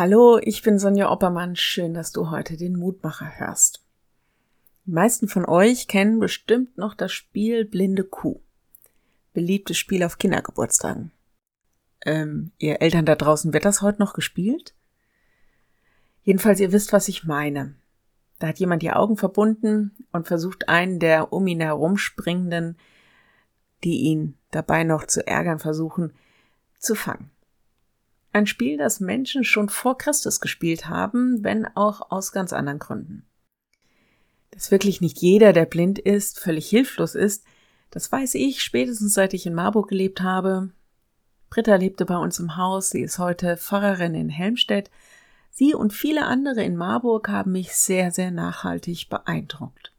Hallo, ich bin Sonja Oppermann. Schön, dass du heute den Mutmacher hörst. Die meisten von euch kennen bestimmt noch das Spiel Blinde Kuh. Beliebtes Spiel auf Kindergeburtstagen. Ähm, ihr Eltern da draußen, wird das heute noch gespielt? Jedenfalls, ihr wisst, was ich meine. Da hat jemand die Augen verbunden und versucht einen der um ihn herumspringenden, die ihn dabei noch zu ärgern versuchen, zu fangen. Ein Spiel, das Menschen schon vor Christus gespielt haben, wenn auch aus ganz anderen Gründen. Dass wirklich nicht jeder, der blind ist, völlig hilflos ist, das weiß ich spätestens seit ich in Marburg gelebt habe. Britta lebte bei uns im Haus, sie ist heute Pfarrerin in Helmstedt. Sie und viele andere in Marburg haben mich sehr, sehr nachhaltig beeindruckt.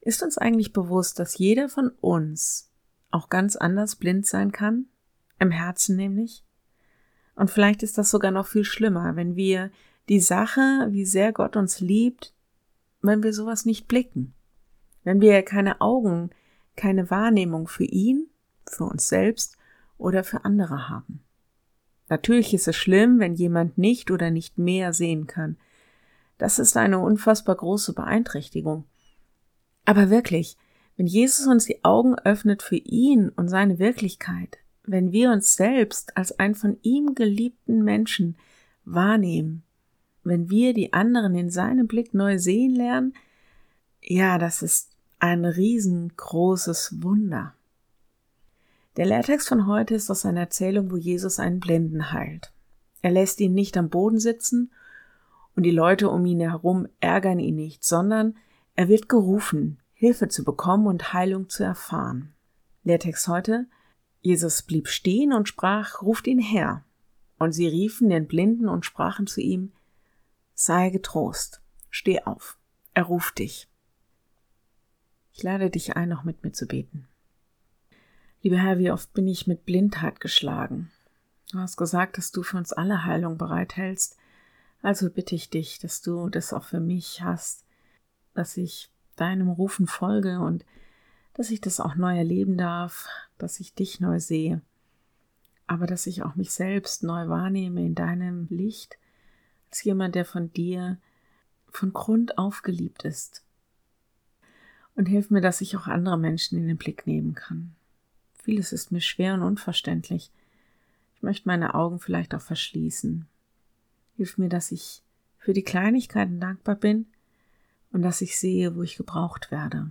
Ist uns eigentlich bewusst, dass jeder von uns auch ganz anders blind sein kann? Im Herzen nämlich? Und vielleicht ist das sogar noch viel schlimmer, wenn wir die Sache, wie sehr Gott uns liebt, wenn wir sowas nicht blicken. Wenn wir keine Augen, keine Wahrnehmung für ihn, für uns selbst oder für andere haben. Natürlich ist es schlimm, wenn jemand nicht oder nicht mehr sehen kann. Das ist eine unfassbar große Beeinträchtigung. Aber wirklich, wenn Jesus uns die Augen öffnet für ihn und seine Wirklichkeit, wenn wir uns selbst als einen von ihm geliebten Menschen wahrnehmen, wenn wir die anderen in seinem Blick neu sehen lernen, ja, das ist ein riesengroßes Wunder. Der Lehrtext von heute ist aus einer Erzählung, wo Jesus einen Blinden heilt. Er lässt ihn nicht am Boden sitzen und die Leute um ihn herum ärgern ihn nicht, sondern er wird gerufen, Hilfe zu bekommen und Heilung zu erfahren. Lehrtext heute, Jesus blieb stehen und sprach, ruft ihn her. Und sie riefen den Blinden und sprachen zu ihm, sei getrost, steh auf, er ruft dich. Ich lade dich ein, noch mit mir zu beten. Lieber Herr, wie oft bin ich mit Blindheit geschlagen. Du hast gesagt, dass du für uns alle Heilung bereithältst. Also bitte ich dich, dass du das auch für mich hast, dass ich deinem Rufen folge und dass ich das auch neu erleben darf, dass ich dich neu sehe, aber dass ich auch mich selbst neu wahrnehme in deinem Licht, als jemand, der von dir von Grund auf geliebt ist. Und hilf mir, dass ich auch andere Menschen in den Blick nehmen kann. Vieles ist mir schwer und unverständlich. Ich möchte meine Augen vielleicht auch verschließen. Hilf mir, dass ich für die Kleinigkeiten dankbar bin und dass ich sehe, wo ich gebraucht werde.